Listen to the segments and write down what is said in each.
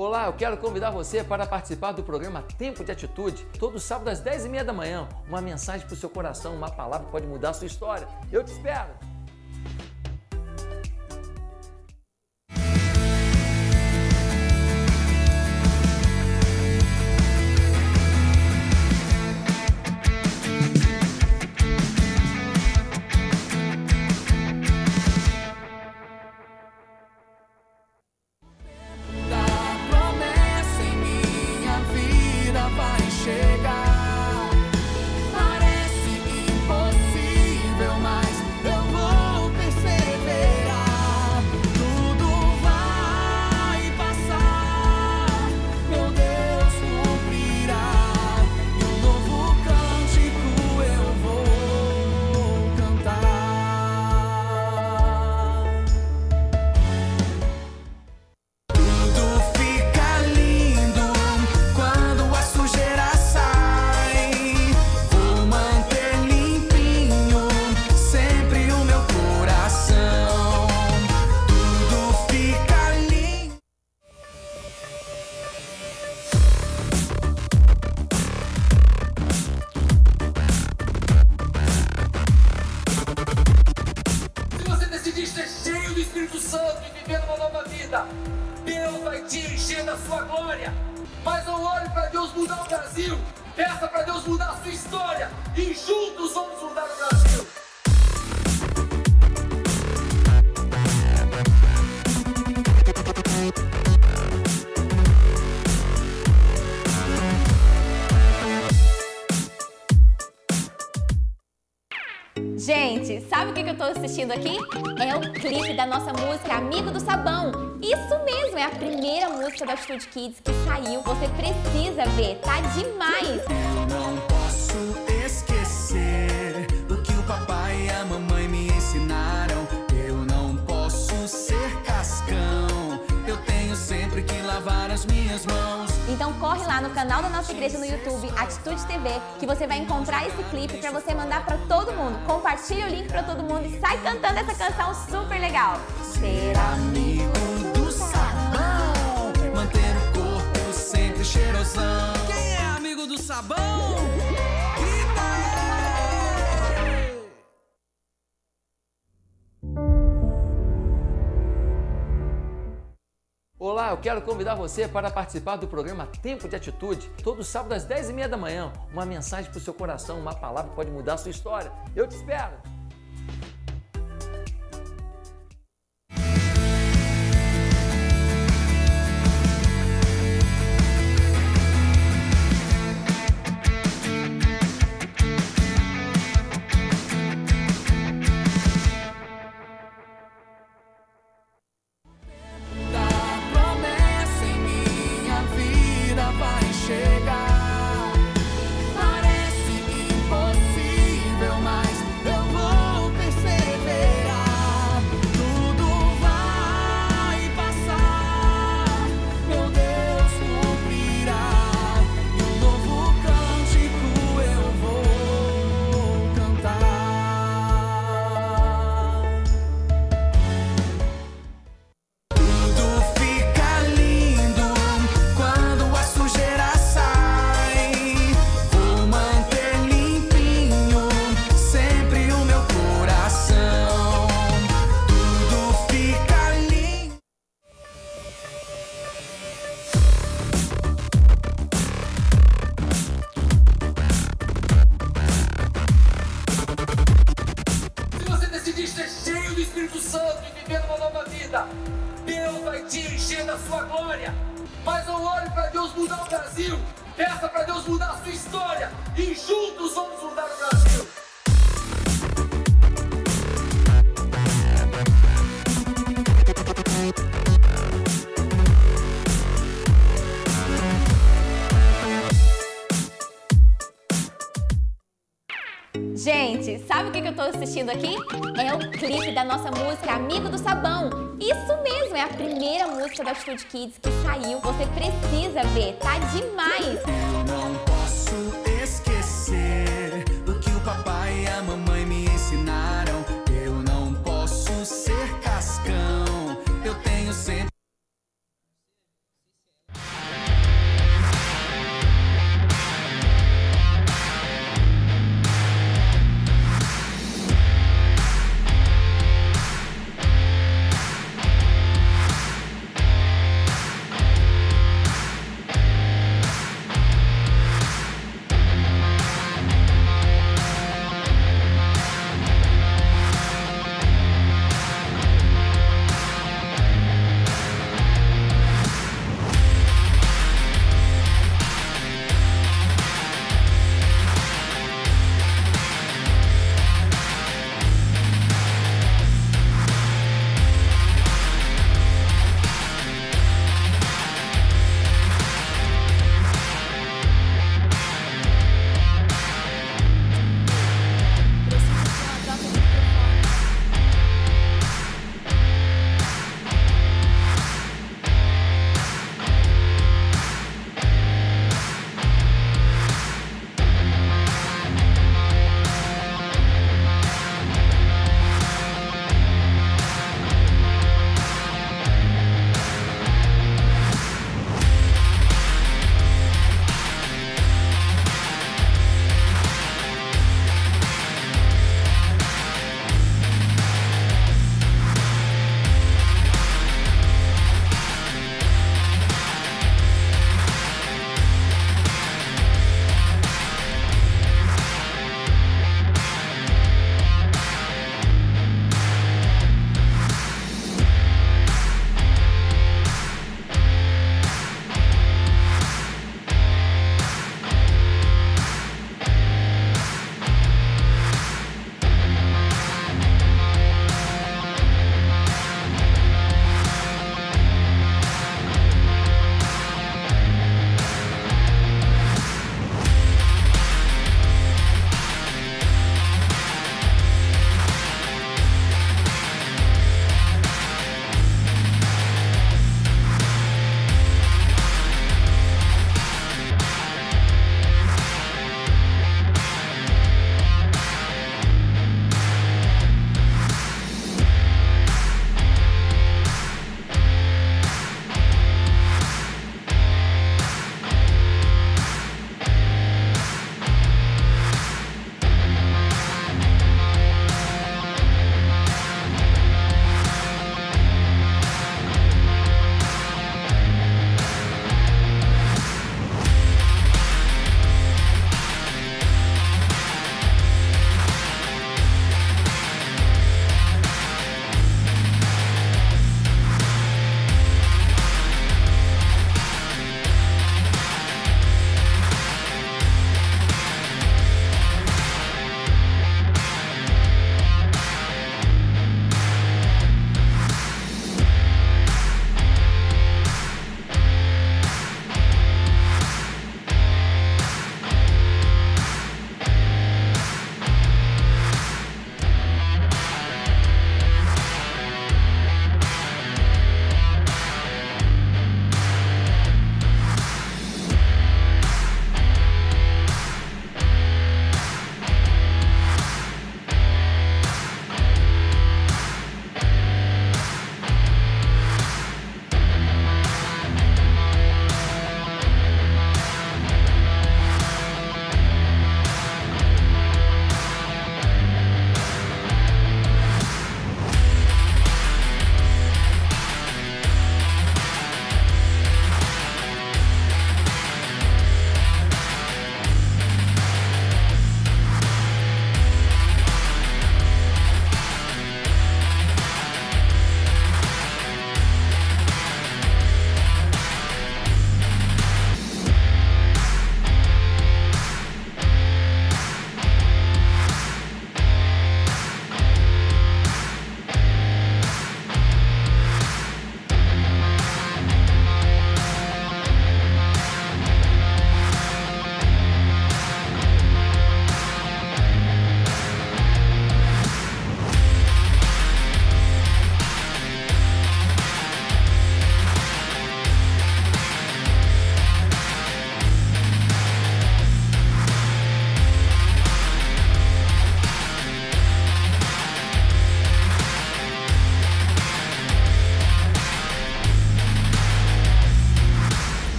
Olá, eu quero convidar você para participar do programa Tempo de Atitude, todo sábado às 10h30 da manhã. Uma mensagem para o seu coração, uma palavra pode mudar a sua história. Eu te espero! Assistindo aqui? É o clipe da nossa música Amigo do Sabão. Isso mesmo, é a primeira música da Atitude Kids que saiu. Você precisa ver, tá demais! Não posso esquecer o que o papai e a mamãe me ensinaram. Eu não posso ser cascão. Eu tenho sempre que lavar as minhas mãos. Então corre lá no canal da nossa igreja no YouTube, Atitude TV, que você vai encontrar esse clipe pra você mandar pra todo mundo. Compartilha o link pra todo mundo e sai cantando essa canção super legal. Ser amigo do sabão, manter o corpo sempre cheirosão. Quem é amigo do sabão? Olá, eu quero convidar você para participar do programa Tempo de Atitude, todo sábado às 10h30 da manhã. Uma mensagem para o seu coração, uma palavra pode mudar a sua história. Eu te espero! Assistindo aqui? É o clipe da nossa música Amigo do Sabão. Isso mesmo, é a primeira música da Atitude Kids que saiu. Você precisa ver, tá demais! Não posso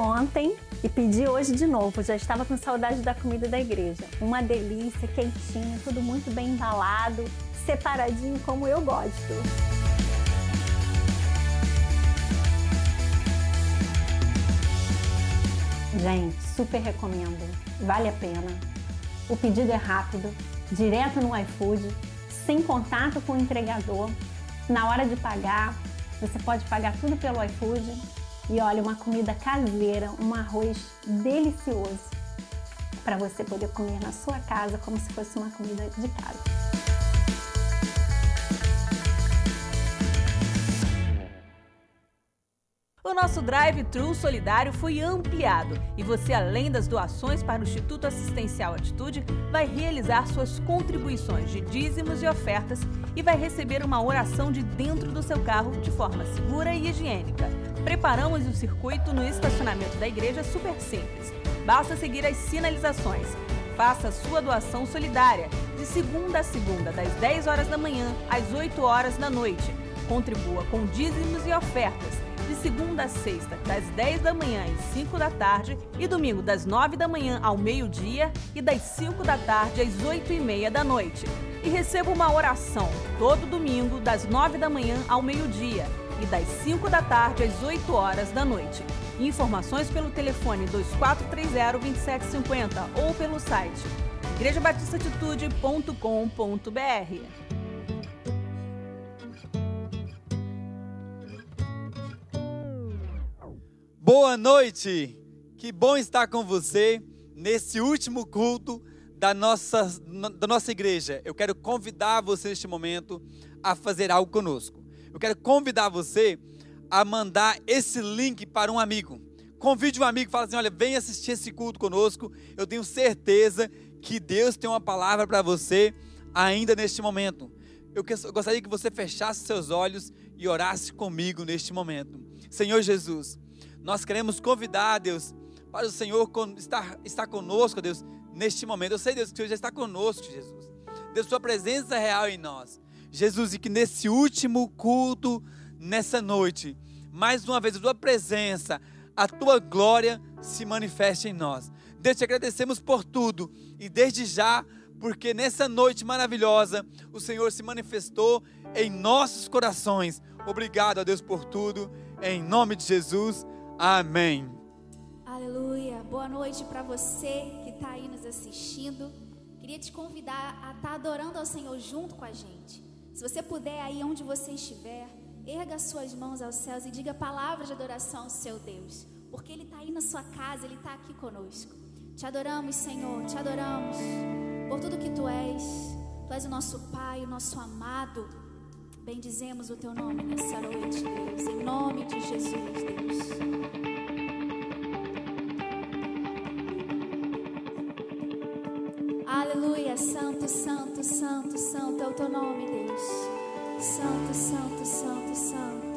ontem e pedi hoje de novo. Já estava com saudade da comida da igreja. Uma delícia, quentinho, tudo muito bem embalado, separadinho como eu gosto. Gente, super recomendo. Vale a pena. O pedido é rápido, direto no iFood, sem contato com o entregador. Na hora de pagar, você pode pagar tudo pelo iFood. E olha, uma comida caseira, um arroz delicioso para você poder comer na sua casa como se fosse uma comida de casa. O nosso drive-thru solidário foi ampliado e você, além das doações para o Instituto Assistencial Atitude, vai realizar suas contribuições de dízimos e ofertas e vai receber uma oração de dentro do seu carro de forma segura e higiênica. Preparamos o circuito no estacionamento da igreja super simples. Basta seguir as sinalizações. Faça sua doação solidária de segunda a segunda, das 10 horas da manhã às 8 horas da noite. Contribua com dízimos e ofertas de segunda a sexta, das 10 da manhã às 5 da tarde, e domingo, das 9 da manhã ao meio-dia e das 5 da tarde às 8 e meia da noite. E receba uma oração todo domingo, das 9 da manhã ao meio-dia e das 5 da tarde às 8 horas da noite. Informações pelo telefone 2430-2750 ou pelo site igrejabatistasatitude.com.br. Boa noite! Que bom estar com você nesse último culto da nossa, da nossa igreja. Eu quero convidar você neste momento a fazer algo conosco. Eu quero convidar você a mandar esse link para um amigo. Convide um amigo fala assim: olha, vem assistir esse culto conosco. Eu tenho certeza que Deus tem uma palavra para você ainda neste momento. Eu gostaria que você fechasse seus olhos e orasse comigo neste momento. Senhor Jesus, nós queremos convidar, Deus, para o Senhor estar, estar conosco, Deus, neste momento. Eu sei, Deus, que o Senhor já está conosco, Jesus. Deus, Sua presença é real em nós. Jesus, e que nesse último culto, nessa noite, mais uma vez a Tua presença, a Tua glória se manifeste em nós. Deus, te agradecemos por tudo e desde já, porque nessa noite maravilhosa, o Senhor se manifestou em nossos corações. Obrigado a Deus por tudo, em nome de Jesus. Amém. Aleluia. Boa noite para você que está aí nos assistindo. Queria te convidar a estar tá adorando ao Senhor junto com a gente. Se você puder, aí onde você estiver, erga suas mãos aos céus e diga palavras de adoração ao seu Deus. Porque Ele está aí na sua casa, Ele está aqui conosco. Te adoramos, Senhor, te adoramos por tudo que Tu és. Tu és o nosso Pai, o nosso amado. Bendizemos o teu nome nessa noite, Deus, em nome de Jesus, Deus. Aleluia, santo, santo, santo, santo é o teu nome, Deus. Santo, santo, santo, santo.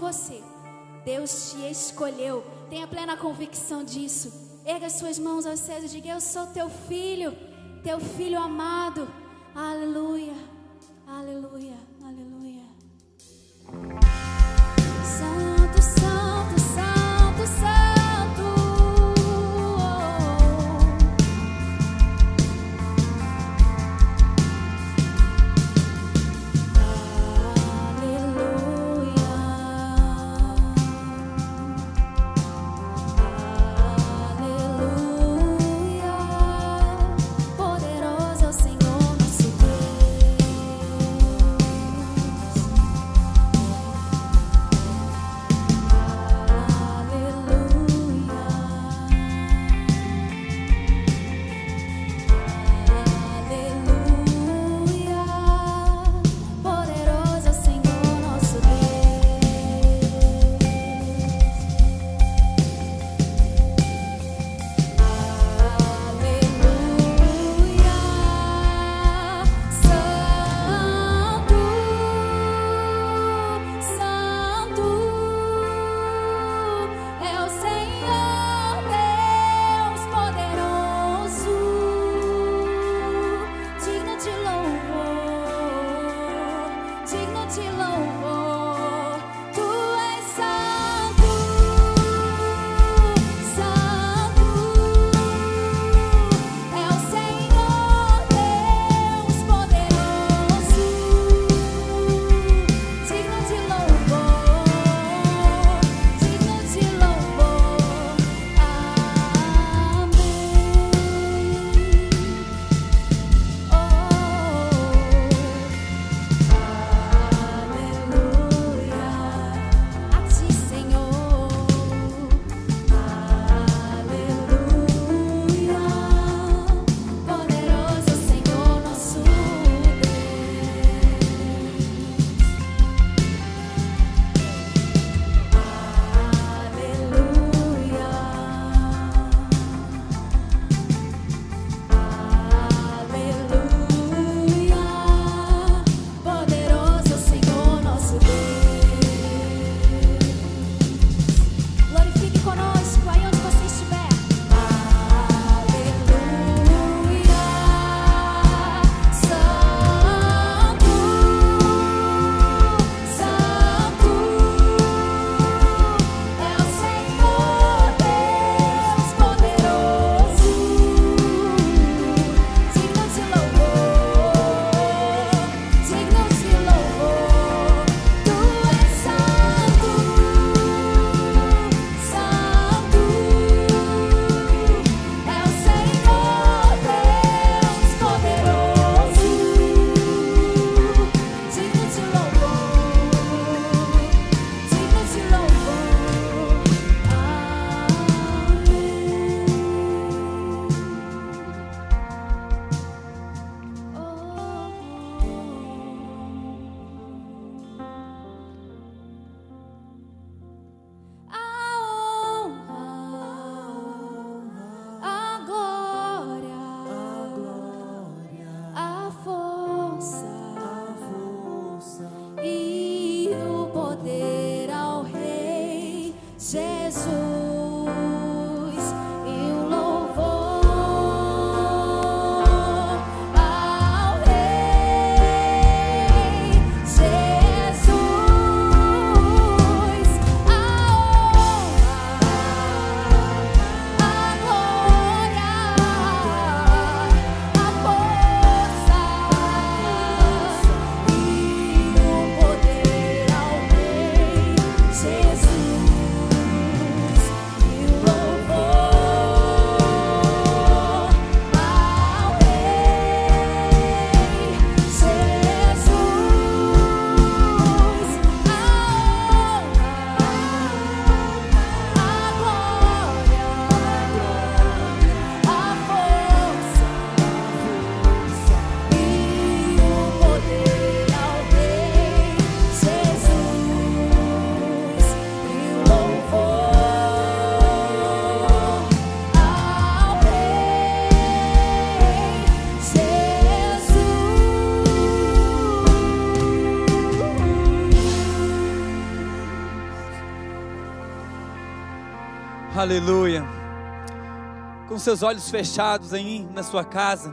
você. Deus te escolheu. Tenha plena convicção disso. Erga suas mãos aos céus e diga: Eu sou teu filho, teu filho amado. Aleluia, aleluia, aleluia. Aleluia. Com seus olhos fechados aí na sua casa,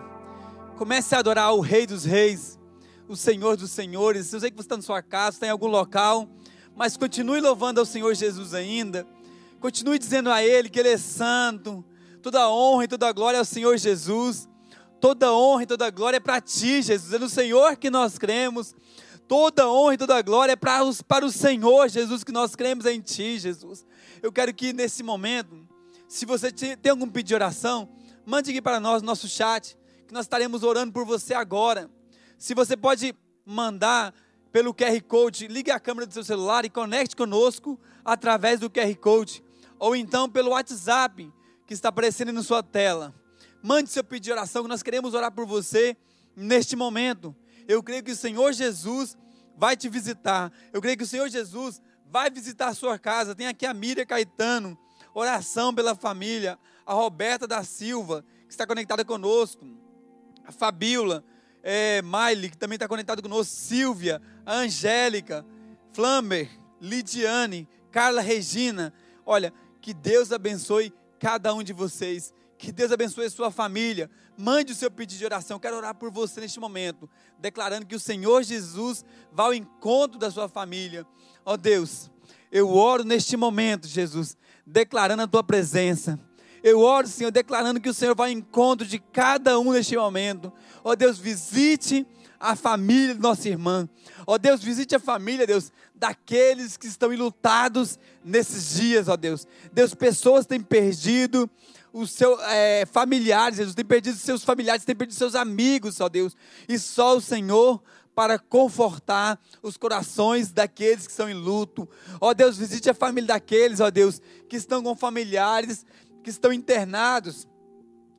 comece a adorar o Rei dos Reis, o Senhor dos Senhores. Eu sei que você está na sua casa, está em algum local, mas continue louvando ao Senhor Jesus ainda. Continue dizendo a Ele que Ele é santo. Toda honra e toda glória ao Senhor Jesus. Toda honra e toda glória é para Ti, Jesus. É no Senhor que nós cremos. Toda honra e toda glória é para, os, para o Senhor, Jesus, que nós cremos em Ti, Jesus. Eu quero que nesse momento, se você te- tem algum pedido de oração, mande aqui para nós no nosso chat, que nós estaremos orando por você agora. Se você pode mandar pelo QR Code, ligue a câmera do seu celular e conecte conosco através do QR Code. Ou então pelo WhatsApp, que está aparecendo na sua tela. Mande seu pedido de oração, que nós queremos orar por você neste momento. Eu creio que o Senhor Jesus vai te visitar. Eu creio que o Senhor Jesus vai visitar a sua casa. Tem aqui a Miriam Caetano, oração pela família. A Roberta da Silva, que está conectada conosco. A Fabiola, é, Miley, que também está conectada conosco. Silvia, a Angélica, Flamber, Lidiane, Carla Regina. Olha, que Deus abençoe cada um de vocês. Que Deus abençoe sua família. Mande o seu pedido de oração. Quero orar por você neste momento, declarando que o Senhor Jesus vai ao encontro da sua família. Ó Deus, eu oro neste momento, Jesus, declarando a tua presença. Eu oro, Senhor, declarando que o Senhor vai ao encontro de cada um neste momento. Ó Deus, visite a família de nossa irmã. Ó Deus, visite a família, Deus, daqueles que estão enlutados nesses dias, ó Deus. Deus, pessoas têm perdido os seus é, familiares, Jesus, têm perdido seus familiares, têm perdido seus amigos, ó Deus. E só o Senhor para confortar os corações daqueles que estão em luto. Ó Deus, visite a família daqueles, ó Deus, que estão com familiares que estão internados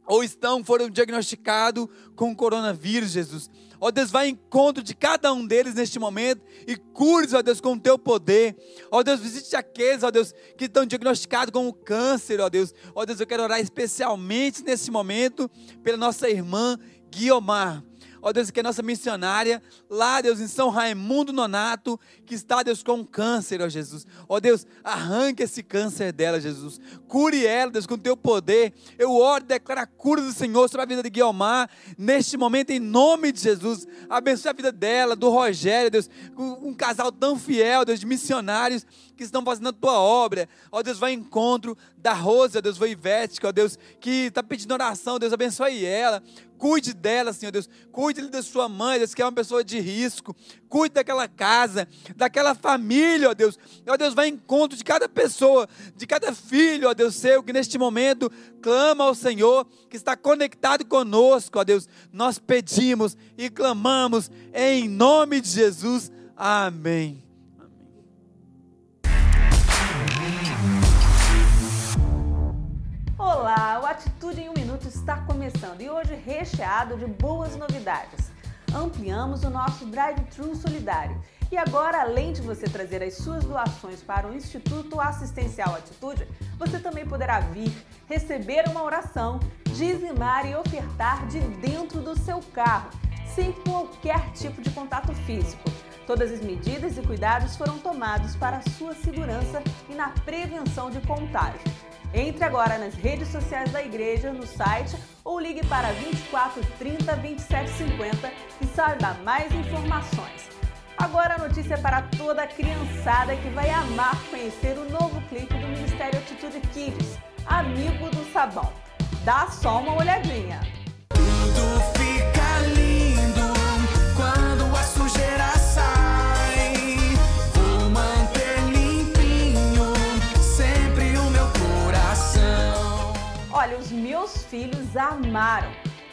ou estão, foram diagnosticados com coronavírus, Jesus. Ó Deus, vai em encontro de cada um deles neste momento e cure, ó Deus, com o teu poder. Ó Deus, visite aqueles, ó Deus, que estão diagnosticados com o câncer, ó Deus. Ó Deus, eu quero orar especialmente nesse momento pela nossa irmã Guiomar. Ó Deus, que é nossa missionária, lá, Deus, em São Raimundo Nonato, que está, Deus, com câncer, ó Jesus. Ó Deus, arranque esse câncer dela, Jesus. Cure ela, Deus, com o teu poder. Eu oro declaro a cura do Senhor sobre a vida de Guiomar, neste momento, em nome de Jesus. Abençoe a vida dela, do Rogério, Deus, um, um casal tão fiel, Deus, de missionários que estão fazendo a tua obra. Ó Deus, vai em encontro da Rosa, Deus, vai Ivete, ó Deus, que está pedindo oração, Deus, abençoe ela. Cuide dela, Senhor Deus. Cuide da sua mãe, Deus, que é uma pessoa de risco. Cuide daquela casa, daquela família, ó Deus. Ó Deus, vai em encontro de cada pessoa, de cada filho, ó Deus seu, que neste momento clama ao Senhor, que está conectado conosco, ó Deus. Nós pedimos e clamamos em nome de Jesus. Amém. Olá, o Atitude em um Minuto está começando e hoje recheado de boas novidades. Ampliamos o nosso Drive-Thru Solidário e agora, além de você trazer as suas doações para o Instituto Assistencial Atitude, você também poderá vir, receber uma oração, dizimar e ofertar de dentro do seu carro, sem qualquer tipo de contato físico. Todas as medidas e cuidados foram tomados para a sua segurança e na prevenção de contágio. Entre agora nas redes sociais da igreja, no site ou ligue para 24 30 27 50 e saiba mais informações. Agora a notícia é para toda a criançada que vai amar conhecer o novo clipe do Ministério Atitude Kids, Amigo do Sabão. Dá só uma olhadinha. Tudo Meus filhos amaram.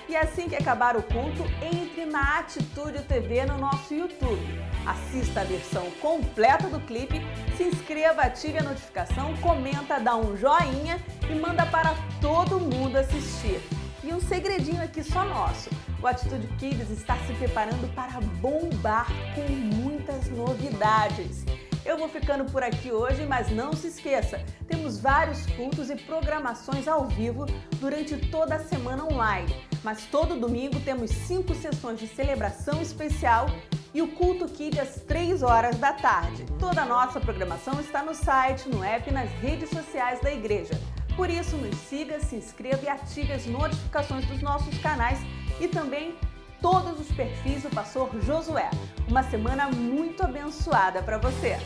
E assim que acabar o culto, entre na Atitude TV no nosso YouTube. Assista a versão completa do clipe, se inscreva, ative a notificação, comenta, dá um joinha e manda para todo mundo assistir. E um segredinho aqui só nosso: o Atitude Kids está se preparando para bombar com muitas novidades. Eu vou ficando por aqui hoje, mas não se esqueça, temos vários cultos e programações ao vivo durante toda a semana online. Mas todo domingo temos cinco sessões de celebração especial e o culto Kid às 3 horas da tarde. Toda a nossa programação está no site, no app e nas redes sociais da igreja. Por isso, nos siga, se inscreva e ative as notificações dos nossos canais e também todos os perfis do pastor Josué. Uma semana muito abençoada para você.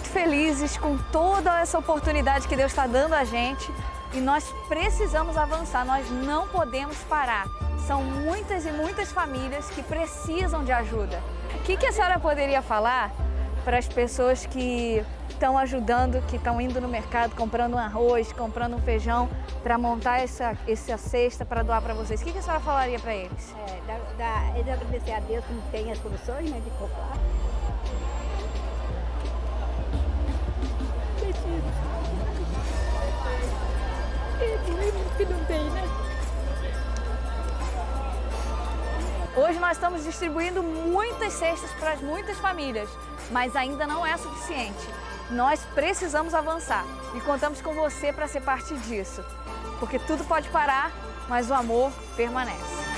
Muito felizes com toda essa oportunidade que Deus está dando a gente e nós precisamos avançar, nós não podemos parar. São muitas e muitas famílias que precisam de ajuda. O que, que a senhora poderia falar para as pessoas que estão ajudando, que estão indo no mercado comprando um arroz, comprando um feijão para montar essa, essa cesta para doar para vocês? O que, que a senhora falaria para eles? É, da, da, agradecer a Deus que tem as soluções né, de comprar. Hoje nós estamos distribuindo muitas cestas para muitas famílias, mas ainda não é suficiente. Nós precisamos avançar e contamos com você para ser parte disso, porque tudo pode parar, mas o amor permanece.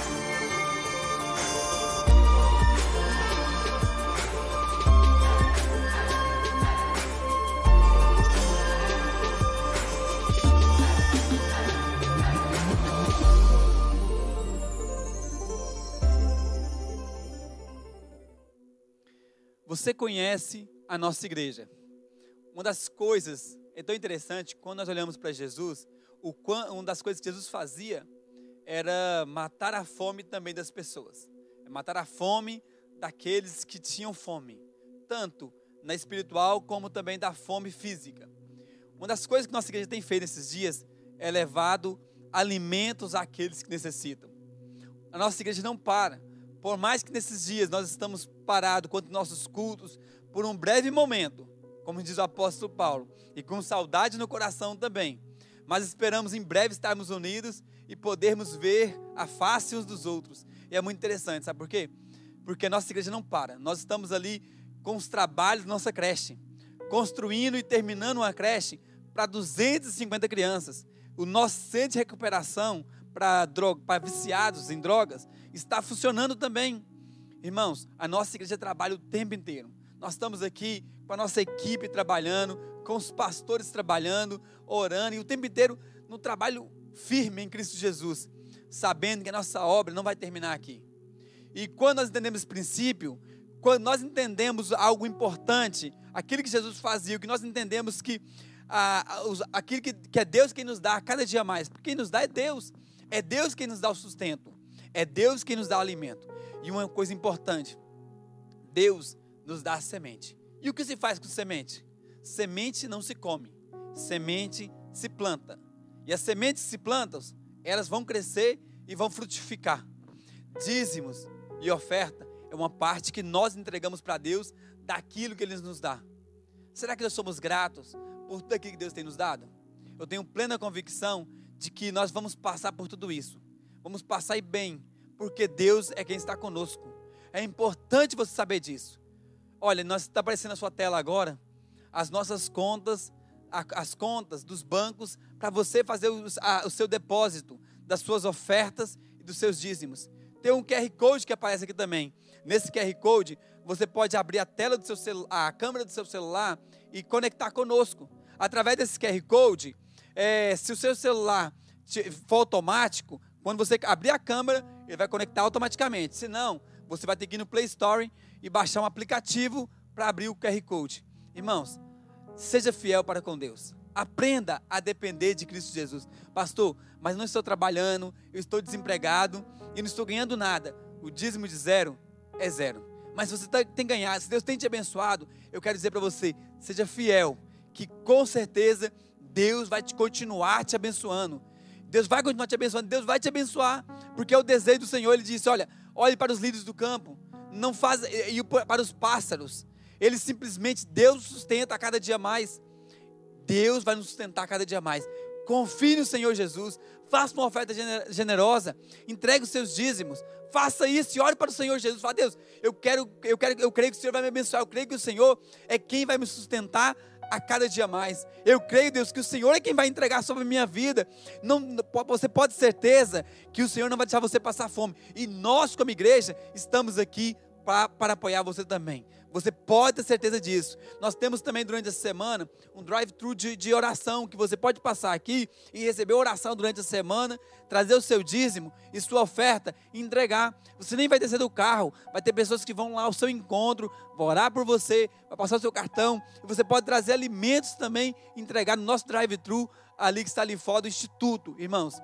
Você conhece a nossa igreja. Uma das coisas é tão interessante quando nós olhamos para Jesus, o, uma das coisas que Jesus fazia era matar a fome também das pessoas, é matar a fome daqueles que tinham fome, tanto na espiritual como também da fome física. Uma das coisas que nossa igreja tem feito nesses dias é levado alimentos àqueles que necessitam. A nossa igreja não para. Por mais que nesses dias nós estamos parados quanto nossos cultos, por um breve momento, como diz o apóstolo Paulo, e com saudade no coração também, mas esperamos em breve estarmos unidos e podermos ver a face uns dos outros. E é muito interessante, sabe por quê? Porque a nossa igreja não para. Nós estamos ali com os trabalhos da nossa creche, construindo e terminando uma creche para 250 crianças. O nosso centro de recuperação para viciados em drogas está funcionando também. Irmãos, a nossa igreja trabalha o tempo inteiro. Nós estamos aqui com a nossa equipe trabalhando, com os pastores trabalhando, orando, e o tempo inteiro no trabalho firme em Cristo Jesus, sabendo que a nossa obra não vai terminar aqui. E quando nós entendemos esse princípio, quando nós entendemos algo importante, aquilo que Jesus fazia, o que nós entendemos que ah, aquilo que, que é Deus quem nos dá cada dia mais, porque quem nos dá é Deus, é Deus quem nos dá o sustento. É Deus quem nos dá o alimento. E uma coisa importante: Deus nos dá semente. E o que se faz com semente? Semente não se come, semente se planta. E as sementes se plantam, elas vão crescer e vão frutificar. Dízimos e oferta é uma parte que nós entregamos para Deus daquilo que Ele nos dá. Será que nós somos gratos por tudo aquilo que Deus tem nos dado? Eu tenho plena convicção de que nós vamos passar por tudo isso. Vamos passar e bem, porque Deus é quem está conosco. É importante você saber disso. Olha, nós está aparecendo na sua tela agora as nossas contas, as contas dos bancos para você fazer o, o seu depósito das suas ofertas e dos seus dízimos. Tem um QR Code que aparece aqui também. Nesse QR Code, você pode abrir a tela do seu celular, a câmera do seu celular e conectar conosco. Através desse QR Code, é, se o seu celular for automático, quando você abrir a câmera, ele vai conectar automaticamente. Se não, você vai ter que ir no Play Store e baixar um aplicativo para abrir o QR Code. Irmãos, seja fiel para com Deus. Aprenda a depender de Cristo Jesus. Pastor, mas não estou trabalhando, eu estou desempregado e não estou ganhando nada. O dízimo de zero é zero. Mas se você tá, tem ganhado, se Deus tem te abençoado, eu quero dizer para você, seja fiel, que com certeza Deus vai te continuar te abençoando. Deus vai continuar te abençoando, Deus vai te abençoar, porque é o desejo do Senhor. Ele disse: Olha, olhe para os líderes do campo, não faz e para os pássaros. Ele simplesmente Deus sustenta a cada dia mais. Deus vai nos sustentar cada dia mais. Confie no Senhor Jesus. Faça uma oferta generosa. Entregue os seus dízimos. Faça isso e ore para o Senhor Jesus. Fala, Deus, eu quero, eu quero, eu creio que o Senhor vai me abençoar. Eu creio que o Senhor é quem vai me sustentar a cada dia mais. Eu creio, Deus, que o Senhor é quem vai entregar sobre a minha vida. Não, você pode ter certeza que o Senhor não vai deixar você passar fome. E nós, como igreja, estamos aqui para, para apoiar você também. Você pode ter certeza disso. Nós temos também durante essa semana um drive-thru de, de, oração que você pode passar aqui e receber oração durante a semana, trazer o seu dízimo e sua oferta e entregar. Você nem vai descer do carro, vai ter pessoas que vão lá ao seu encontro, vão orar por você, vai passar o seu cartão e você pode trazer alimentos também entregar no nosso drive-thru ali que está ali fora do instituto. Irmãos,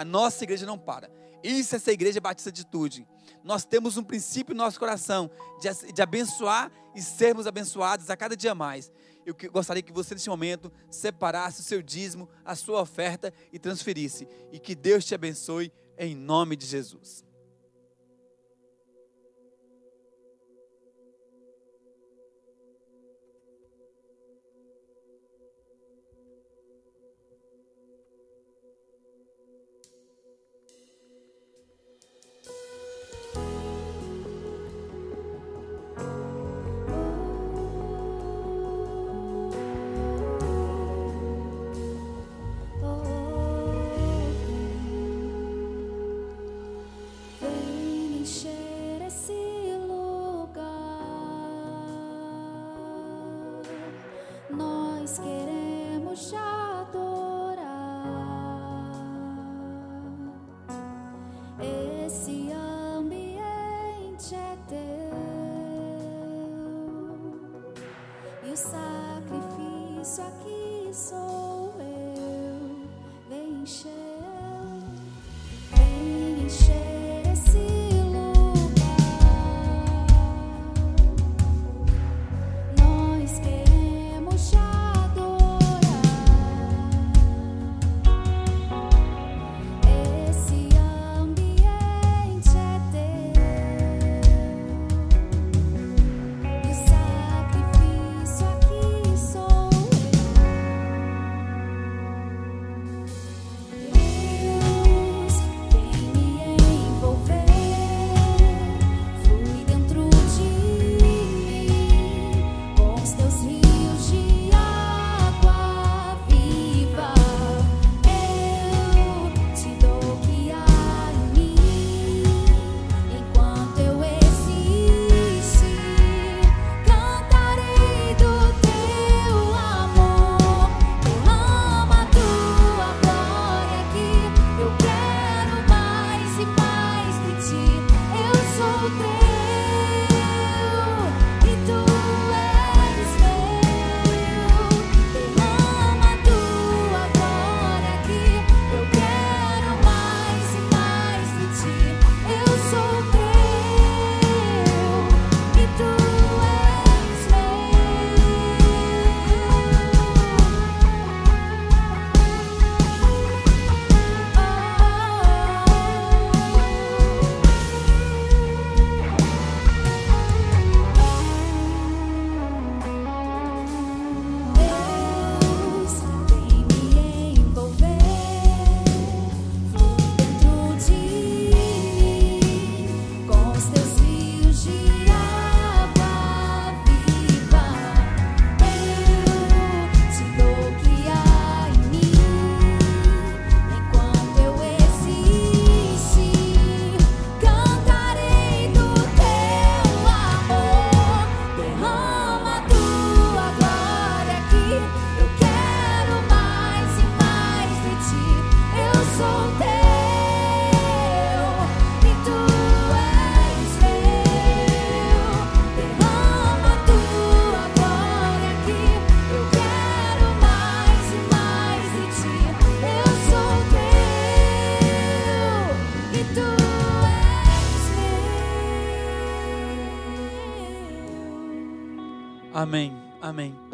a nossa igreja não para. Isso é essa igreja batista de atitude nós temos um princípio no nosso coração de, de abençoar e sermos abençoados a cada dia mais. Eu gostaria que você, neste momento, separasse o seu dízimo, a sua oferta e transferisse. E que Deus te abençoe em nome de Jesus.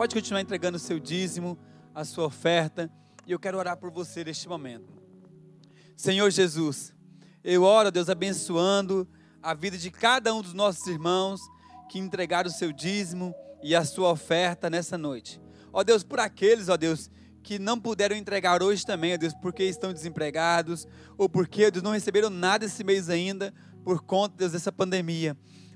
Pode continuar entregando o seu dízimo, a sua oferta, e eu quero orar por você neste momento. Senhor Jesus, eu oro, Deus, abençoando a vida de cada um dos nossos irmãos que entregaram o seu dízimo e a sua oferta nessa noite. Ó Deus, por aqueles, ó Deus, que não puderam entregar hoje também, ó Deus, porque estão desempregados, ou porque, Deus, não receberam nada esse mês ainda, por conta, Deus, dessa pandemia.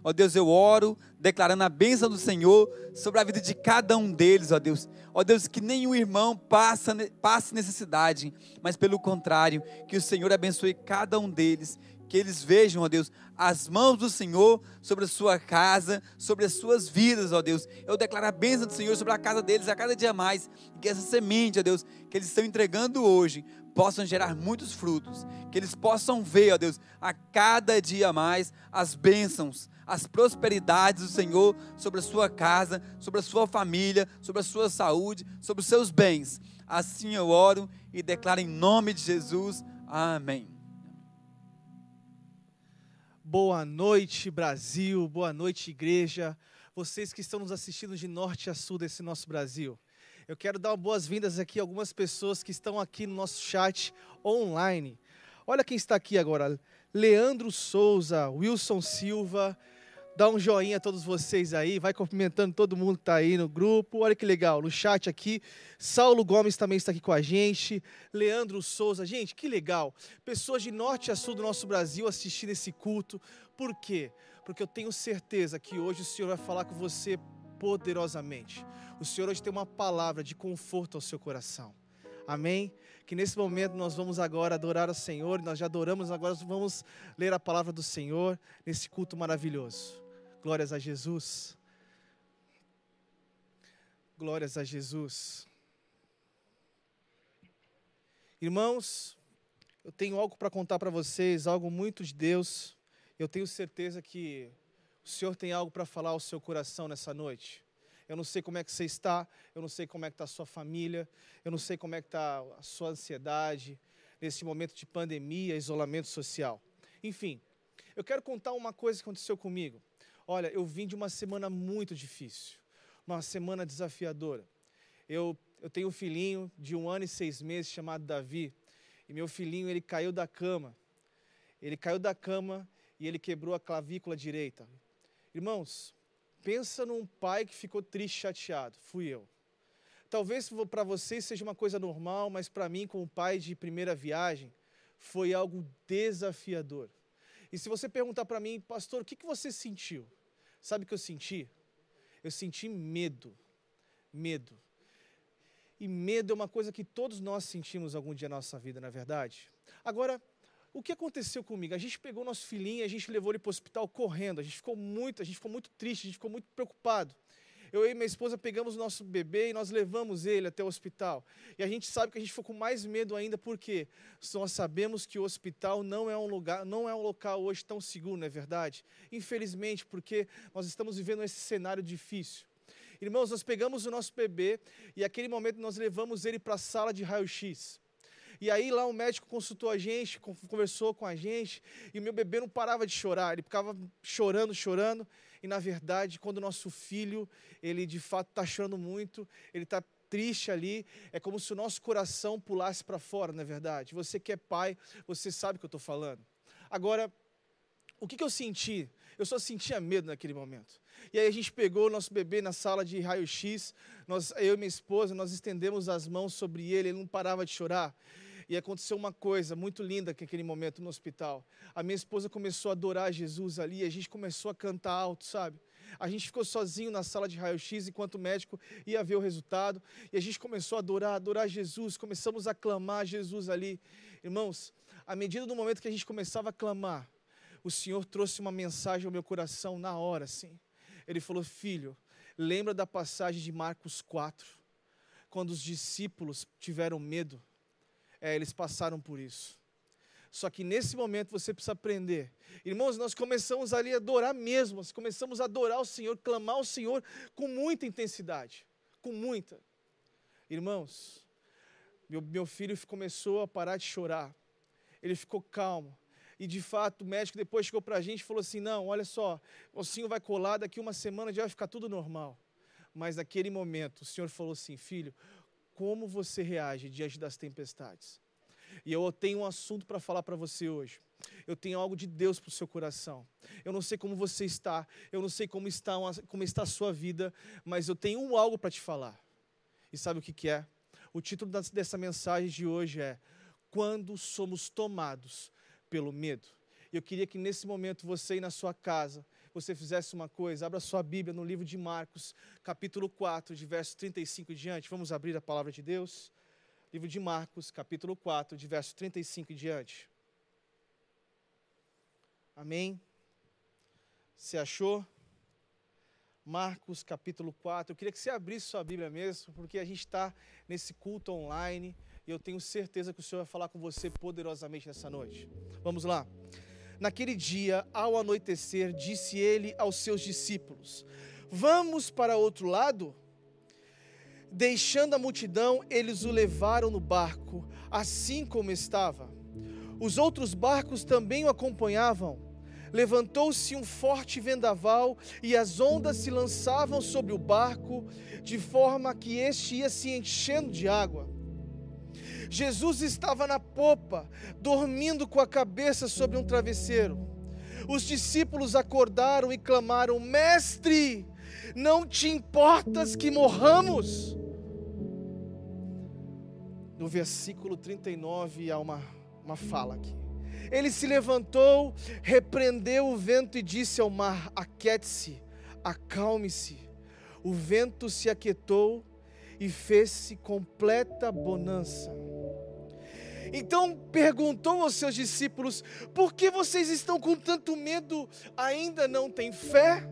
Ó Deus, eu oro declarando a bênção do Senhor sobre a vida de cada um deles, ó Deus. Ó Deus, que nenhum irmão passa, passe necessidade, mas pelo contrário, que o Senhor abençoe cada um deles, que eles vejam, ó Deus, as mãos do Senhor sobre a sua casa, sobre as suas vidas, ó Deus. Eu declaro a bênção do Senhor sobre a casa deles a cada dia mais, e que essa semente, ó Deus, que eles estão entregando hoje, possam gerar muitos frutos, que eles possam ver, ó Deus, a cada dia mais as bênçãos, as prosperidades do Senhor sobre a sua casa, sobre a sua família, sobre a sua saúde, sobre os seus bens. Assim eu oro e declaro em nome de Jesus. Amém. Boa noite, Brasil. Boa noite, igreja. Vocês que estão nos assistindo de norte a sul desse nosso Brasil. Eu quero dar boas-vindas aqui a algumas pessoas que estão aqui no nosso chat online. Olha quem está aqui agora: Leandro Souza, Wilson Silva, Dá um joinha a todos vocês aí, vai cumprimentando todo mundo que está aí no grupo. Olha que legal, no chat aqui. Saulo Gomes também está aqui com a gente. Leandro Souza, gente, que legal. Pessoas de norte a sul do nosso Brasil assistindo esse culto. Por quê? Porque eu tenho certeza que hoje o Senhor vai falar com você poderosamente. O Senhor hoje tem uma palavra de conforto ao seu coração. Amém? Que nesse momento nós vamos agora adorar o Senhor, nós já adoramos, agora vamos ler a palavra do Senhor nesse culto maravilhoso. Glórias a Jesus. Glórias a Jesus. Irmãos, eu tenho algo para contar para vocês, algo muito de Deus. Eu tenho certeza que o Senhor tem algo para falar ao seu coração nessa noite. Eu não sei como é que você está, eu não sei como é que está a sua família, eu não sei como é que está a sua ansiedade nesse momento de pandemia, isolamento social. Enfim, eu quero contar uma coisa que aconteceu comigo. Olha, eu vim de uma semana muito difícil, uma semana desafiadora. Eu, eu tenho um filhinho de um ano e seis meses chamado Davi, e meu filhinho ele caiu da cama. Ele caiu da cama e ele quebrou a clavícula direita. Irmãos, pensa num pai que ficou triste, chateado. Fui eu. Talvez para vocês seja uma coisa normal, mas para mim, como pai de primeira viagem, foi algo desafiador. E se você perguntar para mim, pastor, o que, que você sentiu? Sabe o que eu senti? Eu senti medo. Medo. E medo é uma coisa que todos nós sentimos algum dia na nossa vida, na é verdade? Agora, o que aconteceu comigo? A gente pegou nosso filhinho, a gente levou ele para o hospital correndo. A gente ficou muito, a gente ficou muito triste, a gente ficou muito preocupado eu e minha esposa pegamos o nosso bebê e nós levamos ele até o hospital. E a gente sabe que a gente ficou com mais medo ainda porque nós sabemos que o hospital não é um lugar, não é um local hoje tão seguro, não é verdade? Infelizmente, porque nós estamos vivendo esse cenário difícil. Irmãos, nós pegamos o nosso bebê e naquele momento nós levamos ele para a sala de raio-x. E aí lá o médico consultou a gente, conversou com a gente, e o meu bebê não parava de chorar, ele ficava chorando, chorando. E na verdade, quando o nosso filho, ele de fato está chorando muito, ele está triste ali, é como se o nosso coração pulasse para fora, não é verdade? Você que é pai, você sabe o que eu estou falando. Agora, o que, que eu senti? Eu só sentia medo naquele momento. E aí a gente pegou o nosso bebê na sala de raio-x, eu e minha esposa, nós estendemos as mãos sobre ele, ele não parava de chorar. E aconteceu uma coisa muito linda naquele momento no hospital. A minha esposa começou a adorar Jesus ali, a gente começou a cantar alto, sabe? A gente ficou sozinho na sala de raio-x enquanto o médico ia ver o resultado. E a gente começou a adorar, adorar Jesus, começamos a clamar Jesus ali. Irmãos, à medida do momento que a gente começava a clamar, o Senhor trouxe uma mensagem ao meu coração na hora, assim. Ele falou: Filho, lembra da passagem de Marcos 4, quando os discípulos tiveram medo é, eles passaram por isso. Só que nesse momento você precisa aprender. Irmãos, nós começamos ali a adorar mesmo, nós começamos a adorar o Senhor, clamar ao Senhor com muita intensidade. Com muita. Irmãos, meu, meu filho começou a parar de chorar. Ele ficou calmo. E de fato, o médico depois chegou para a gente e falou assim: Não, olha só, o senhor vai colar, daqui uma semana já vai ficar tudo normal. Mas naquele momento, o Senhor falou assim: Filho, como você reage diante das tempestades? E eu tenho um assunto para falar para você hoje. Eu tenho algo de Deus para o seu coração. Eu não sei como você está, eu não sei como está, uma, como está a sua vida, mas eu tenho algo para te falar. E sabe o que, que é? O título dessa mensagem de hoje é Quando somos tomados pelo medo. Eu queria que nesse momento você aí na sua casa, você fizesse uma coisa, abra sua Bíblia no livro de Marcos, capítulo 4, de verso 35 em diante. Vamos abrir a palavra de Deus. Livro de Marcos, capítulo 4, de verso 35 em diante. Amém? Você achou? Marcos capítulo 4. Eu queria que você abrisse sua Bíblia mesmo, porque a gente está nesse culto online e eu tenho certeza que o Senhor vai falar com você poderosamente nessa noite. Vamos lá. Naquele dia, ao anoitecer, disse ele aos seus discípulos: Vamos para outro lado? Deixando a multidão, eles o levaram no barco, assim como estava. Os outros barcos também o acompanhavam. Levantou-se um forte vendaval e as ondas se lançavam sobre o barco, de forma que este ia se enchendo de água. Jesus estava na popa, dormindo com a cabeça sobre um travesseiro. Os discípulos acordaram e clamaram: Mestre, não te importas que morramos? No versículo 39 há uma, uma fala aqui. Ele se levantou, repreendeu o vento e disse ao mar: Aquiete-se, acalme-se. O vento se aquietou e fez-se completa bonança. Então perguntou aos seus discípulos: Por que vocês estão com tanto medo? Ainda não têm fé?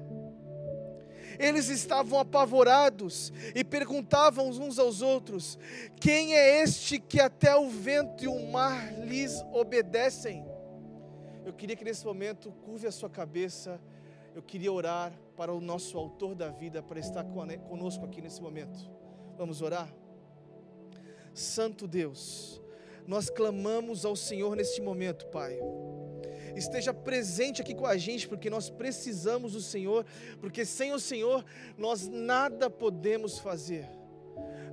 Eles estavam apavorados e perguntavam uns aos outros: Quem é este que até o vento e o mar lhes obedecem? Eu queria que nesse momento curve a sua cabeça. Eu queria orar para o nosso autor da vida para estar conosco aqui nesse momento. Vamos orar? Santo Deus, nós clamamos ao Senhor neste momento, Pai esteja presente aqui com a gente, porque nós precisamos do Senhor, porque sem o Senhor nós nada podemos fazer.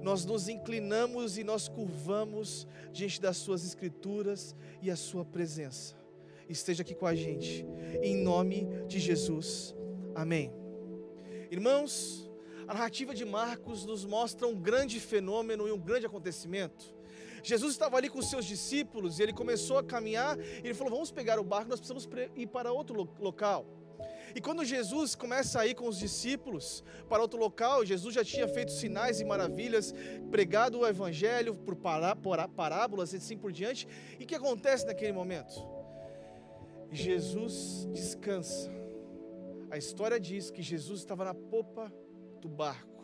Nós nos inclinamos e nós curvamos diante das Suas Escrituras e a Sua presença. Esteja aqui com a gente, em nome de Jesus. Amém. Irmãos, a narrativa de Marcos nos mostra um grande fenômeno e um grande acontecimento Jesus estava ali com os seus discípulos e ele começou a caminhar e ele falou: Vamos pegar o barco, nós precisamos ir para outro local. E quando Jesus começa a ir com os discípulos para outro local, Jesus já tinha feito sinais e maravilhas, pregado o evangelho por parábolas e assim por diante. E o que acontece naquele momento? Jesus descansa. A história diz que Jesus estava na popa do barco.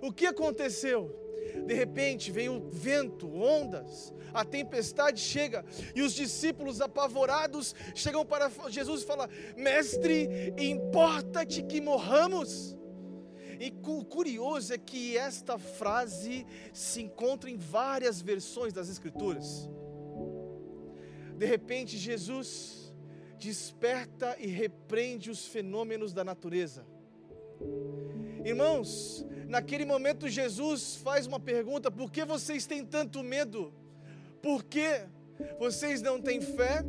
O que aconteceu? De repente vem o vento, ondas, a tempestade chega e os discípulos apavorados chegam para Jesus e falam: Mestre, importa-te que morramos? E o curioso é que esta frase se encontra em várias versões das Escrituras. De repente, Jesus desperta e repreende os fenômenos da natureza. Irmãos, naquele momento Jesus faz uma pergunta: por que vocês têm tanto medo? Por que vocês não têm fé?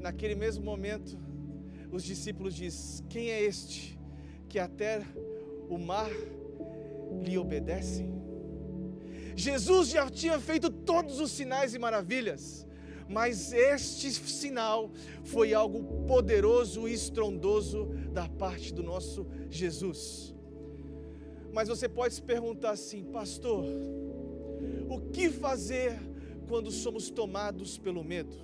Naquele mesmo momento, os discípulos dizem: Quem é este que até o mar lhe obedece? Jesus já tinha feito todos os sinais e maravilhas, mas este sinal foi algo poderoso e estrondoso da parte do nosso Jesus. Mas você pode se perguntar assim, pastor, o que fazer quando somos tomados pelo medo?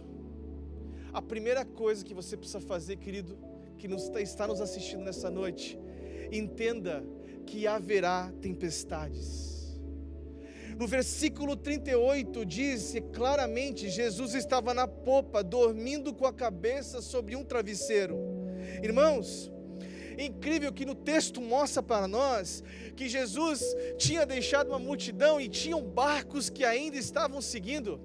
A primeira coisa que você precisa fazer, querido, que nos, está nos assistindo nessa noite, entenda que haverá tempestades no versículo 38 diz claramente: Jesus estava na popa, dormindo com a cabeça sobre um travesseiro. Irmãos, incrível que no texto mostra para nós que Jesus tinha deixado uma multidão e tinham barcos que ainda estavam seguindo.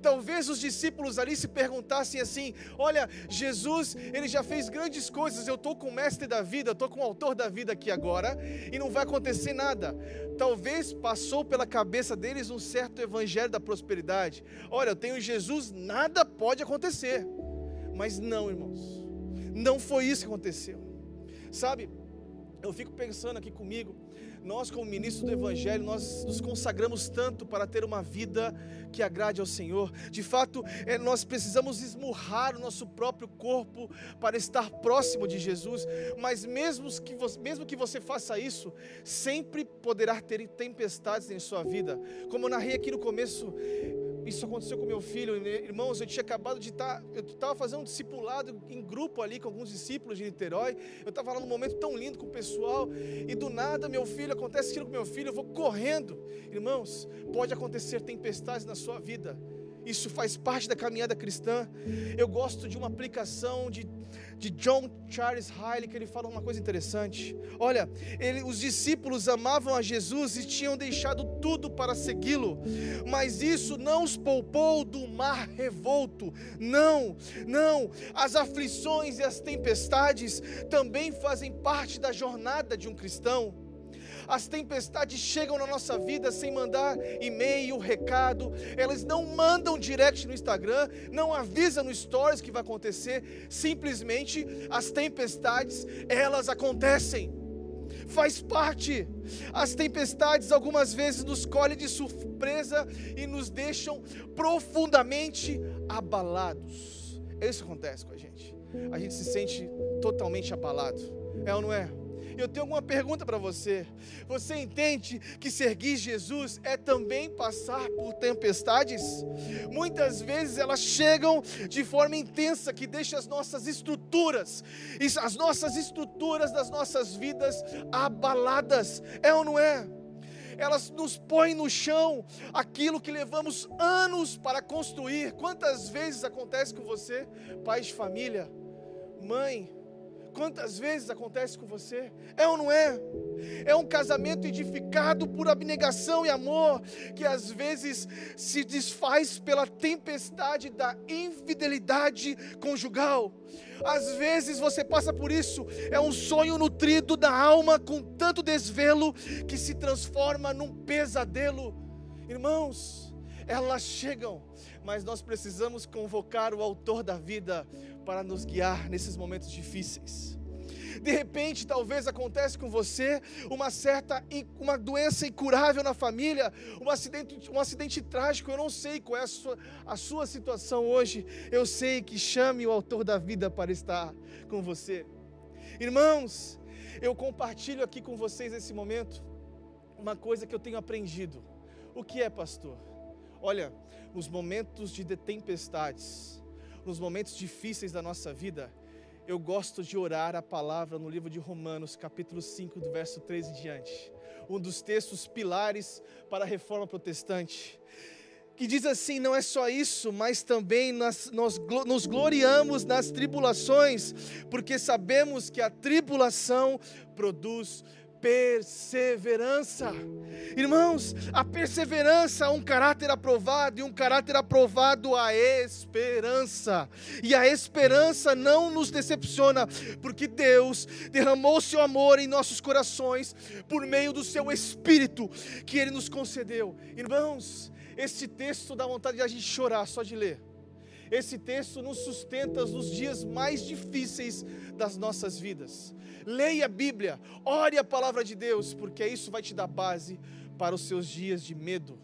Talvez os discípulos ali se perguntassem assim: Olha, Jesus, ele já fez grandes coisas. Eu estou com o mestre da vida, estou com o autor da vida aqui agora, e não vai acontecer nada. Talvez passou pela cabeça deles um certo evangelho da prosperidade. Olha, eu tenho Jesus, nada pode acontecer. Mas não, irmãos, não foi isso que aconteceu. Sabe, eu fico pensando aqui comigo, nós, como ministros do Evangelho, nós nos consagramos tanto para ter uma vida que agrade ao Senhor. De fato, é, nós precisamos esmurrar o nosso próprio corpo para estar próximo de Jesus. Mas mesmo que, você, mesmo que você faça isso, sempre poderá ter tempestades em sua vida. Como eu narrei aqui no começo, isso aconteceu com meu filho, irmãos. Eu tinha acabado de estar, tá, eu estava fazendo um discipulado em grupo ali com alguns discípulos de Niterói. Eu estava lá num momento tão lindo com o pessoal, e do nada, meu filho, acontece aquilo com meu filho, eu vou correndo. Irmãos, pode acontecer tempestades na sua vida. Isso faz parte da caminhada cristã. Eu gosto de uma aplicação de, de John Charles Riley, que ele fala uma coisa interessante. Olha, ele, os discípulos amavam a Jesus e tinham deixado tudo para segui-lo, mas isso não os poupou do mar revolto. Não, não. As aflições e as tempestades também fazem parte da jornada de um cristão. As tempestades chegam na nossa vida sem mandar e-mail, recado. Elas não mandam direct no Instagram, não avisam no stories que vai acontecer. Simplesmente as tempestades, elas acontecem. Faz parte. As tempestades algumas vezes nos colhem de surpresa e nos deixam profundamente abalados. É isso que acontece com a gente. A gente se sente totalmente abalado. É ou não é? Eu tenho alguma pergunta para você. Você entende que seguir Jesus é também passar por tempestades? Muitas vezes elas chegam de forma intensa que deixa as nossas estruturas, as nossas estruturas das nossas vidas abaladas. É ou não é? elas nos põem no chão aquilo que levamos anos para construir. Quantas vezes acontece com você, pai de família, mãe, Quantas vezes acontece com você? É ou não é? É um casamento edificado por abnegação e amor, que às vezes se desfaz pela tempestade da infidelidade conjugal. Às vezes você passa por isso, é um sonho nutrido da alma com tanto desvelo que se transforma num pesadelo. Irmãos, elas chegam, mas nós precisamos convocar o Autor da vida para nos guiar nesses momentos difíceis. De repente, talvez acontece com você uma certa uma doença incurável na família, um acidente, um acidente trágico. Eu não sei qual é a sua, a sua situação hoje. Eu sei que chame o autor da vida para estar com você. Irmãos, eu compartilho aqui com vocês nesse momento uma coisa que eu tenho aprendido. O que é, pastor? Olha, nos momentos de tempestades, nos momentos difíceis da nossa vida, eu gosto de orar a palavra no livro de Romanos, capítulo 5, do verso 3 em diante. Um dos textos pilares para a reforma protestante. Que diz assim: não é só isso, mas também nós, nós nos gloriamos nas tribulações, porque sabemos que a tribulação produz perseverança. Irmãos, a perseverança é um caráter aprovado e um caráter aprovado a esperança. E a esperança não nos decepciona, porque Deus derramou seu amor em nossos corações por meio do seu espírito que ele nos concedeu. Irmãos, este texto dá vontade de a gente chorar só de ler. Esse texto nos sustenta nos dias mais difíceis das nossas vidas. Leia a Bíblia, ore a palavra de Deus, porque isso vai te dar base para os seus dias de medo.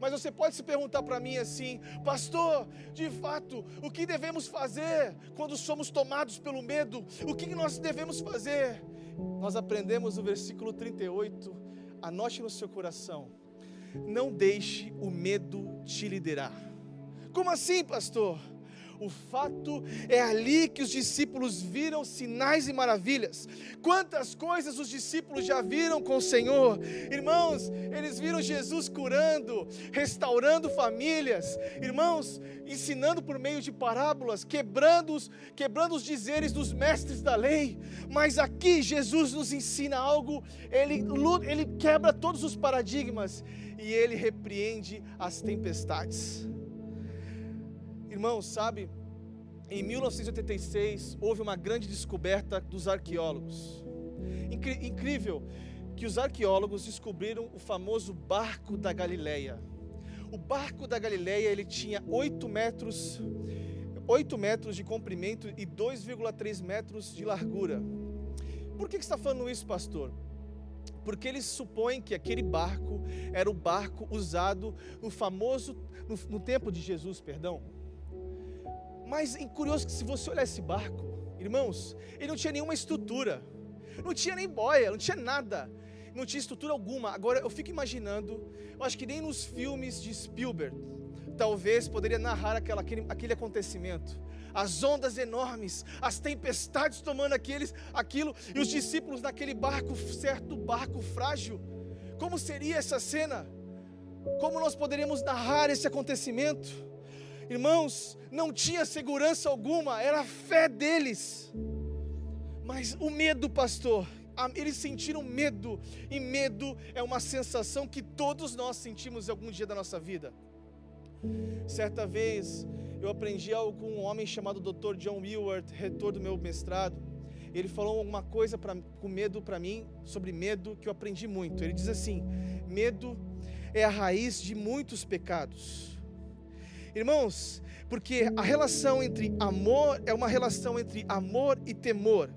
Mas você pode se perguntar para mim assim, pastor, de fato, o que devemos fazer quando somos tomados pelo medo? O que nós devemos fazer? Nós aprendemos o versículo 38, anote no seu coração: não deixe o medo te liderar. Como assim, pastor? O fato é ali que os discípulos viram sinais e maravilhas. Quantas coisas os discípulos já viram com o Senhor? Irmãos, eles viram Jesus curando, restaurando famílias. Irmãos, ensinando por meio de parábolas, quebrando os, quebrando os dizeres dos mestres da lei. Mas aqui Jesus nos ensina algo, ele, ele quebra todos os paradigmas e ele repreende as tempestades. Irmãos, sabe, em 1986 houve uma grande descoberta dos arqueólogos. Incri incrível que os arqueólogos descobriram o famoso barco da Galileia. O barco da Galileia ele tinha 8 metros, 8 metros de comprimento e 2,3 metros de largura. Por que, que está falando isso, pastor? Porque eles supõem que aquele barco era o barco usado no famoso, no, no tempo de Jesus, perdão. Mas é curioso que se você olhar esse barco, irmãos, ele não tinha nenhuma estrutura, não tinha nem boia, não tinha nada, não tinha estrutura alguma. Agora eu fico imaginando, eu acho que nem nos filmes de Spielberg, talvez poderia narrar aquela, aquele, aquele acontecimento as ondas enormes, as tempestades tomando aqueles, aquilo, e os discípulos naquele barco, certo barco frágil. Como seria essa cena? Como nós poderíamos narrar esse acontecimento? Irmãos, não tinha segurança alguma, era a fé deles. Mas o medo, pastor, eles sentiram medo, e medo é uma sensação que todos nós sentimos algum dia da nossa vida. Certa vez eu aprendi algo com um homem chamado Dr. John Willard, reitor do meu mestrado. Ele falou alguma coisa pra, com medo para mim, sobre medo, que eu aprendi muito. Ele diz assim: medo é a raiz de muitos pecados. Irmãos, porque a relação entre amor é uma relação entre amor e temor.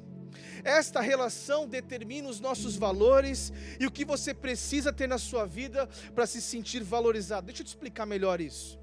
Esta relação determina os nossos valores e o que você precisa ter na sua vida para se sentir valorizado. Deixa eu te explicar melhor isso.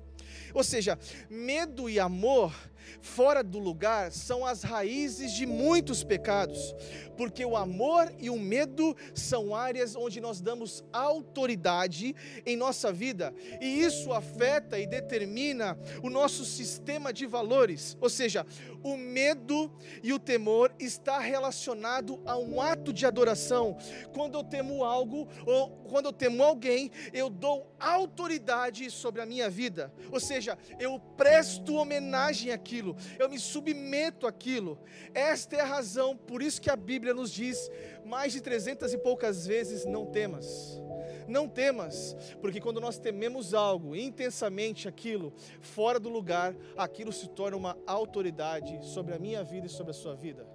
Ou seja, medo e amor fora do lugar são as raízes de muitos pecados, porque o amor e o medo são áreas onde nós damos autoridade em nossa vida, e isso afeta e determina o nosso sistema de valores. Ou seja, o medo e o temor está relacionado a um ato de adoração. Quando eu temo algo ou quando eu temo alguém, eu dou autoridade sobre a minha vida. Ou seja, eu presto homenagem àquilo, eu me submeto àquilo. Esta é a razão, por isso que a Bíblia nos diz mais de trezentas e poucas vezes: não temas. Não temas, porque quando nós tememos algo intensamente aquilo, fora do lugar, aquilo se torna uma autoridade sobre a minha vida e sobre a sua vida.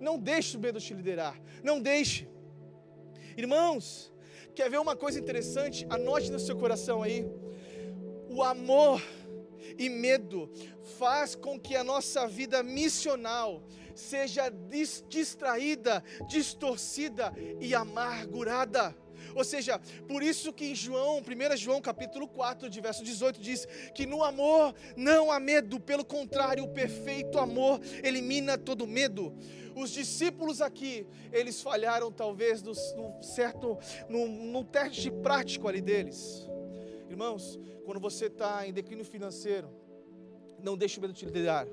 Não deixe o medo te liderar, não deixe. Irmãos, quer ver uma coisa interessante? Anote no seu coração aí. O amor e medo faz com que a nossa vida missional seja distraída, distorcida e amargurada. Ou seja, por isso que em João, 1 João capítulo 4, de verso 18, diz que no amor não há medo, pelo contrário, o perfeito amor elimina todo medo. Os discípulos aqui, eles falharam talvez no, no certo, no, no teste prático ali deles. Irmãos, quando você está em declínio financeiro, não deixe o medo te liderar.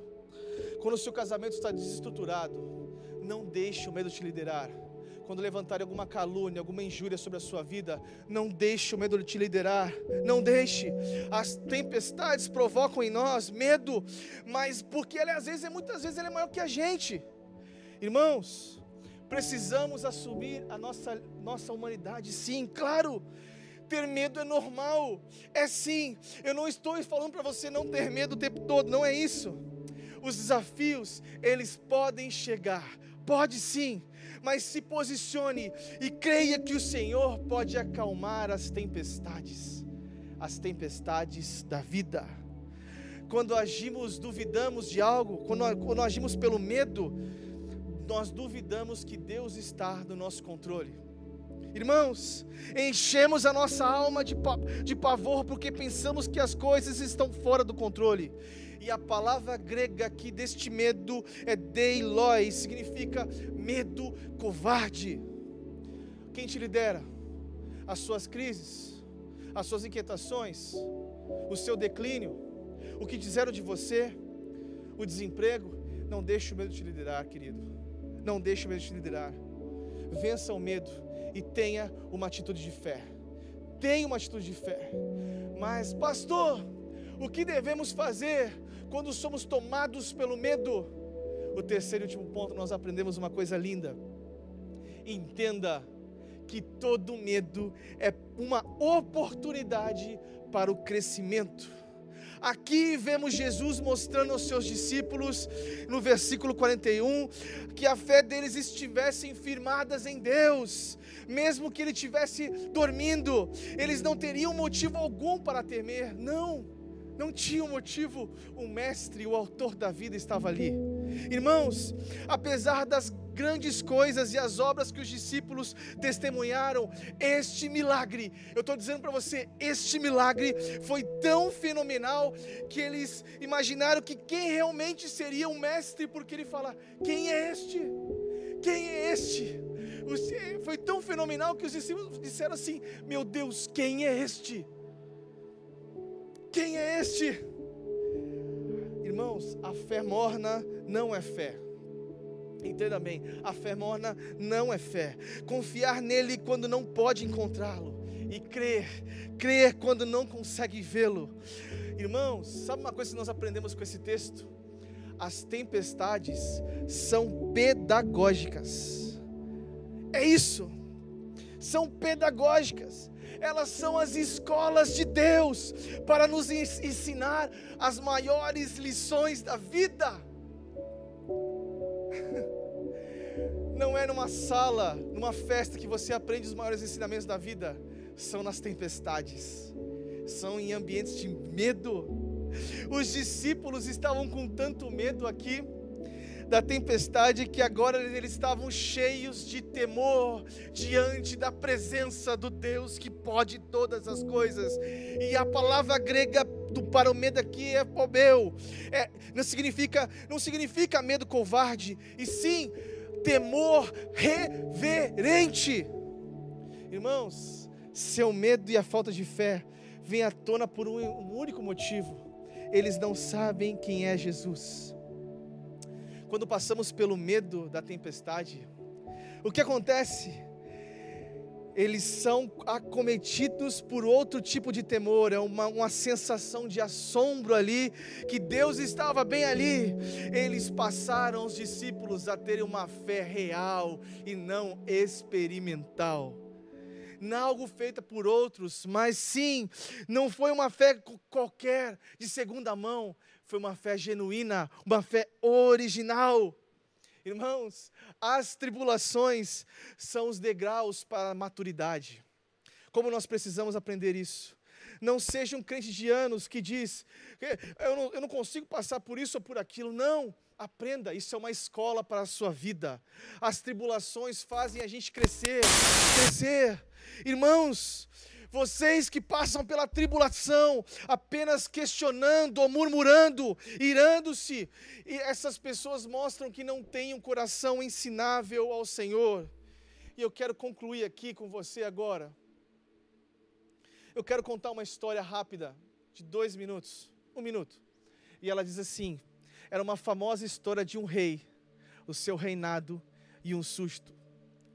Quando o seu casamento está desestruturado, não deixe o medo te liderar quando levantarem alguma calúnia, alguma injúria sobre a sua vida, não deixe o medo te liderar, não deixe. As tempestades provocam em nós medo, mas porque ele às vezes é muitas vezes ele é maior que a gente. Irmãos, precisamos assumir a nossa nossa humanidade, sim, claro. Ter medo é normal, é sim. Eu não estou falando para você não ter medo o tempo todo, não é isso. Os desafios, eles podem chegar, pode sim, mas se posicione e creia que o Senhor pode acalmar as tempestades, as tempestades da vida. Quando agimos, duvidamos de algo, quando, quando agimos pelo medo, nós duvidamos que Deus está no nosso controle. Irmãos, enchemos a nossa alma de, de pavor porque pensamos que as coisas estão fora do controle. E a palavra grega aqui deste medo é deiloi, significa medo covarde. Quem te lidera? As suas crises, as suas inquietações, o seu declínio, o que disseram de você, o desemprego. Não deixe o medo te liderar, querido. Não deixe o medo te liderar. Vença o medo e tenha uma atitude de fé. Tenha uma atitude de fé. Mas, pastor, o que devemos fazer quando somos tomados pelo medo? O terceiro e último ponto, nós aprendemos uma coisa linda. Entenda que todo medo é uma oportunidade para o crescimento. Aqui vemos Jesus mostrando aos seus discípulos, no versículo 41, que a fé deles estivessem firmadas em Deus, mesmo que ele estivesse dormindo, eles não teriam motivo algum para temer, não, não tinham motivo, o Mestre, o Autor da vida estava ali. Irmãos, apesar das grandes coisas e as obras que os discípulos testemunharam, este milagre, eu estou dizendo para você, este milagre foi tão fenomenal que eles imaginaram que quem realmente seria o mestre, porque ele fala: quem é este? Quem é este? Foi tão fenomenal que os discípulos disseram assim: Meu Deus, quem é este? Quem é este? Irmãos, a fé morna não é fé. Entenda bem, a fé morna não é fé. Confiar nele quando não pode encontrá-lo. E crer, crer quando não consegue vê-lo. Irmãos, sabe uma coisa que nós aprendemos com esse texto? As tempestades são pedagógicas. É isso. São pedagógicas. Elas são as escolas de Deus para nos ensinar as maiores lições da vida. Não é numa sala, numa festa que você aprende os maiores ensinamentos da vida, são nas tempestades, são em ambientes de medo. Os discípulos estavam com tanto medo aqui da tempestade que agora eles estavam cheios de temor diante da presença do Deus que pode todas as coisas. E a palavra grega do medo aqui é pobeu. É, não significa não significa medo covarde, e sim temor reverente. Irmãos, seu medo e a falta de fé vem à tona por um único motivo. Eles não sabem quem é Jesus. Quando passamos pelo medo da tempestade, o que acontece? Eles são acometidos por outro tipo de temor, é uma, uma sensação de assombro ali, que Deus estava bem ali. Eles passaram os discípulos a terem uma fé real e não experimental não algo feita por outros, mas sim, não foi uma fé qualquer, de segunda mão, foi uma fé genuína, uma fé original. Irmãos, as tribulações são os degraus para a maturidade. Como nós precisamos aprender isso? Não seja um crente de anos que diz, eu não, eu não consigo passar por isso ou por aquilo. Não, aprenda, isso é uma escola para a sua vida. As tribulações fazem a gente crescer, crescer. Irmãos, vocês que passam pela tribulação, apenas questionando ou murmurando, irando-se, e essas pessoas mostram que não têm um coração ensinável ao Senhor. E eu quero concluir aqui com você agora. Eu quero contar uma história rápida, de dois minutos, um minuto. E ela diz assim: era uma famosa história de um rei, o seu reinado e um susto,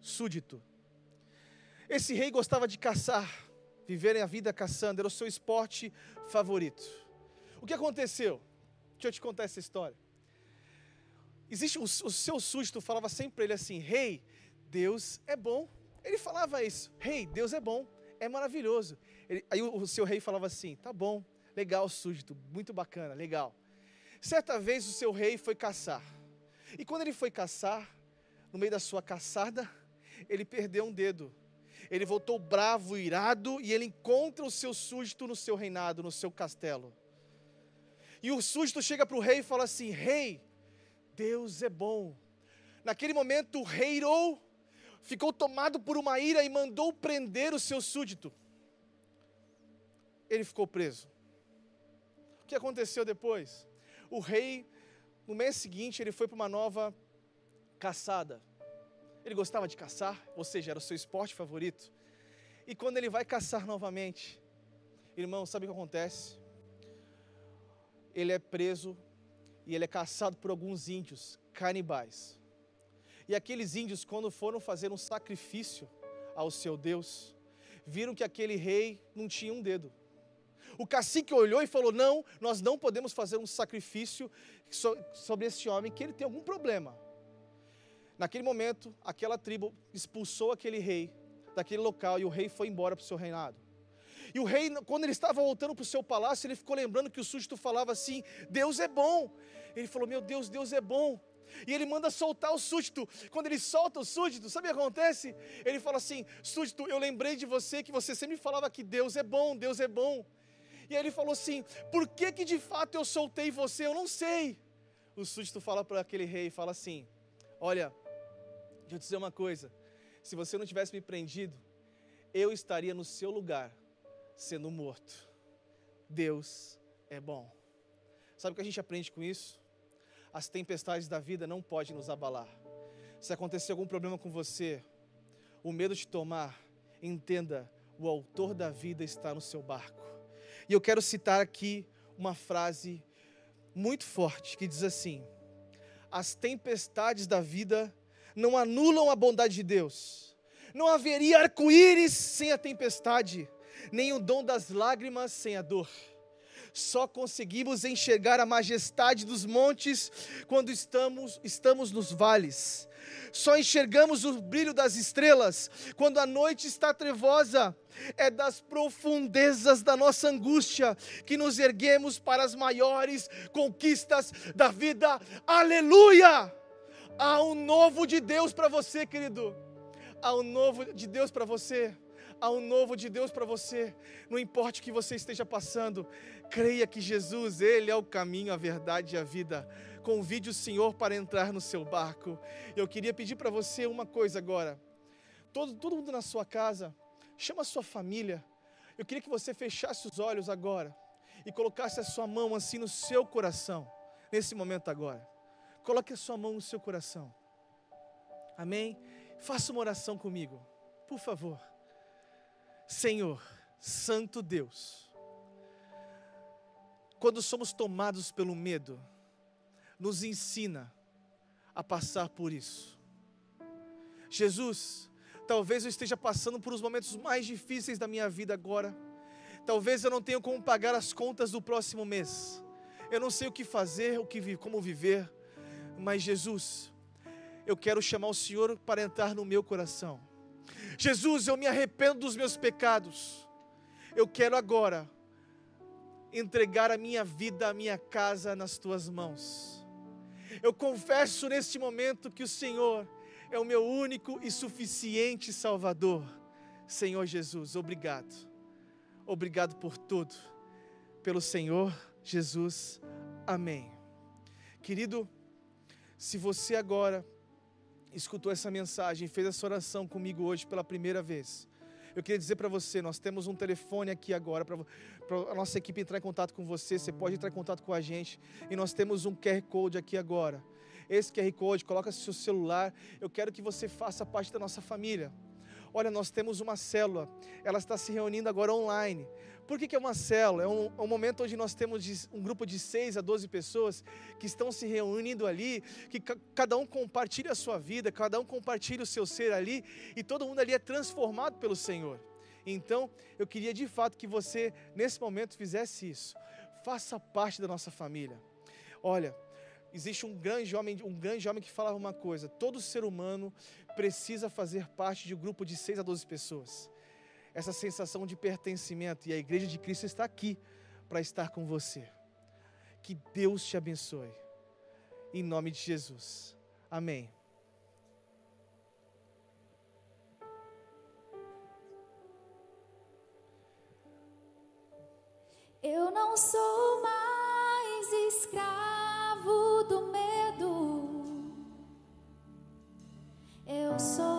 súdito. Esse rei gostava de caçar viverem a vida caçando, era o seu esporte favorito. O que aconteceu? Deixa eu te contar essa história. Existe o, o seu susto falava sempre para ele assim: Rei, hey, Deus é bom. Ele falava isso: Rei, hey, Deus é bom, é maravilhoso. Ele, aí o, o, seu rei falava assim: Tá bom, legal, súdito, muito bacana, legal. Certa vez o seu rei foi caçar. E quando ele foi caçar, no meio da sua caçada, ele perdeu um dedo ele voltou bravo, irado, e ele encontra o seu súdito no seu reinado, no seu castelo. E o súdito chega para o rei e fala assim: Rei, Deus é bom. Naquele momento, o rei irou, ficou tomado por uma ira e mandou prender o seu súdito. Ele ficou preso. O que aconteceu depois? O rei, no mês seguinte, ele foi para uma nova caçada. Ele gostava de caçar, ou seja, era o seu esporte favorito. E quando ele vai caçar novamente, irmão, sabe o que acontece? Ele é preso e ele é caçado por alguns índios canibais. E aqueles índios, quando foram fazer um sacrifício ao seu Deus, viram que aquele rei não tinha um dedo. O cacique olhou e falou: Não, nós não podemos fazer um sacrifício sobre esse homem, que ele tem algum problema. Naquele momento, aquela tribo expulsou aquele rei daquele local e o rei foi embora para o seu reinado. E o rei, quando ele estava voltando para o seu palácio, ele ficou lembrando que o súdito falava assim: Deus é bom. Ele falou: Meu Deus, Deus é bom. E ele manda soltar o súdito. Quando ele solta o súdito, sabe o que acontece? Ele fala assim: Súdito, eu lembrei de você que você sempre falava que Deus é bom, Deus é bom. E aí ele falou assim: Por que que de fato eu soltei você? Eu não sei. O súdito fala para aquele rei: Fala assim: Olha, deixa eu dizer uma coisa. Se você não tivesse me prendido, eu estaria no seu lugar, sendo morto. Deus é bom. Sabe o que a gente aprende com isso? As tempestades da vida não podem nos abalar. Se acontecer algum problema com você, o medo de tomar, entenda, o autor da vida está no seu barco. E eu quero citar aqui uma frase muito forte que diz assim: As tempestades da vida não anulam a bondade de Deus. Não haveria arco-íris sem a tempestade, nem o dom das lágrimas sem a dor. Só conseguimos enxergar a majestade dos montes quando estamos, estamos nos vales. Só enxergamos o brilho das estrelas quando a noite está trevosa. É das profundezas da nossa angústia que nos erguemos para as maiores conquistas da vida. Aleluia! Há um novo de Deus para você, querido. Há um novo de Deus para você. Há um novo de Deus para você. Não importa o que você esteja passando, creia que Jesus, Ele é o caminho, a verdade e a vida. Convide o Senhor para entrar no seu barco. Eu queria pedir para você uma coisa agora. Todo, todo mundo na sua casa, chama a sua família. Eu queria que você fechasse os olhos agora e colocasse a sua mão assim no seu coração, nesse momento agora. Coloque a sua mão no seu coração. Amém? Faça uma oração comigo, por favor. Senhor, Santo Deus, quando somos tomados pelo medo, nos ensina a passar por isso. Jesus, talvez eu esteja passando por os momentos mais difíceis da minha vida agora. Talvez eu não tenha como pagar as contas do próximo mês. Eu não sei o que fazer, o que como viver, mas Jesus, eu quero chamar o Senhor para entrar no meu coração. Jesus, eu me arrependo dos meus pecados. Eu quero agora entregar a minha vida, a minha casa nas tuas mãos. Eu confesso neste momento que o Senhor é o meu único e suficiente Salvador. Senhor Jesus, obrigado. Obrigado por tudo. Pelo Senhor Jesus. Amém. Querido, se você agora escutou essa mensagem, fez essa oração comigo hoje pela primeira vez, eu queria dizer para você, nós temos um telefone aqui agora para a nossa equipe entrar em contato com você, você pode entrar em contato com a gente e nós temos um QR Code aqui agora. Esse QR Code, coloca seu celular, eu quero que você faça parte da nossa família. Olha, nós temos uma célula, ela está se reunindo agora online. Por que, que é uma célula? É um, é um, momento onde nós temos um grupo de 6 a 12 pessoas que estão se reunindo ali, que ca cada um compartilha a sua vida, cada um compartilha o seu ser ali, e todo mundo ali é transformado pelo Senhor. Então, eu queria de fato que você, nesse momento, fizesse isso. Faça parte da nossa família. Olha, existe um grande homem, um grande homem que falava uma coisa: todo ser humano precisa fazer parte de um grupo de 6 a 12 pessoas essa sensação de pertencimento. E a igreja de Cristo está aqui para estar com você. Que Deus te abençoe. Em nome de Jesus. Amém. Eu não sou mais escravo do medo. Eu sou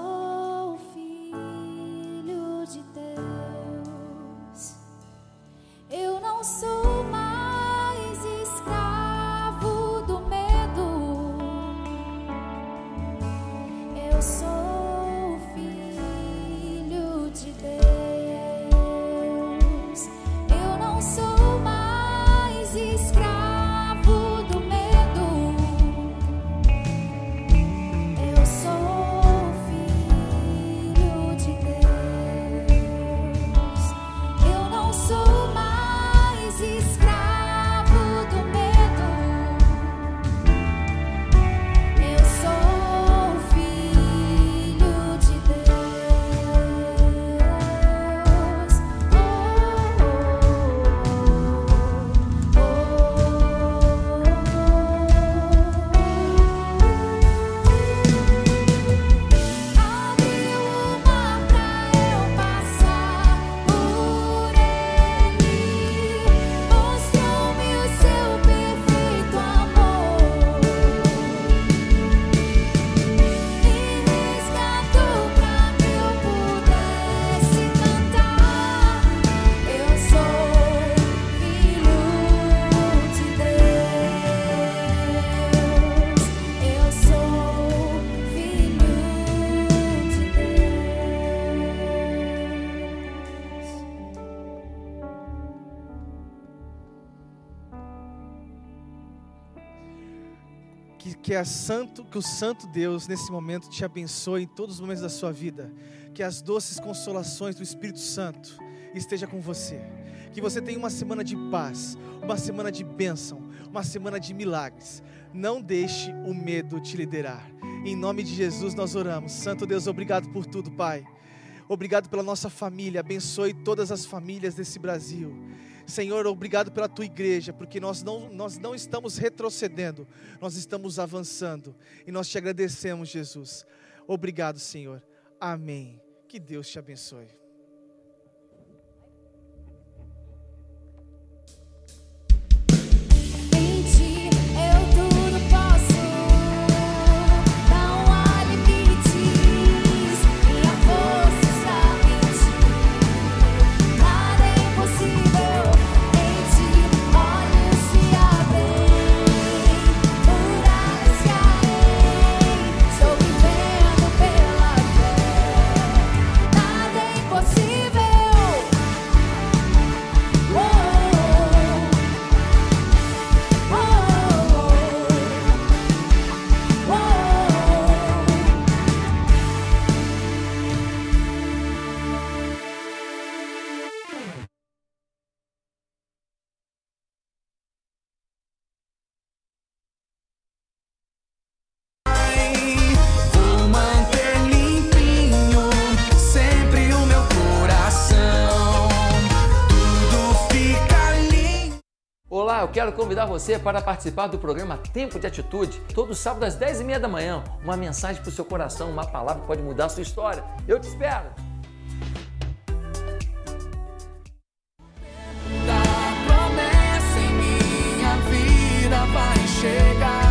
Que, a santo, que o Santo Deus, nesse momento, te abençoe em todos os momentos da sua vida. Que as doces consolações do Espírito Santo esteja com você. Que você tenha uma semana de paz, uma semana de bênção, uma semana de milagres. Não deixe o medo te liderar. Em nome de Jesus nós oramos. Santo Deus, obrigado por tudo, Pai. Obrigado pela nossa família. Abençoe todas as famílias desse Brasil. Senhor, obrigado pela tua igreja, porque nós não, nós não estamos retrocedendo, nós estamos avançando. E nós te agradecemos, Jesus. Obrigado, Senhor. Amém. Que Deus te abençoe. eu quero convidar você para participar do programa Tempo de Atitude, todo sábado às 10h30 da manhã. Uma mensagem para o seu coração, uma palavra pode mudar a sua história. Eu te espero! Da promessa em minha vida vai chegar.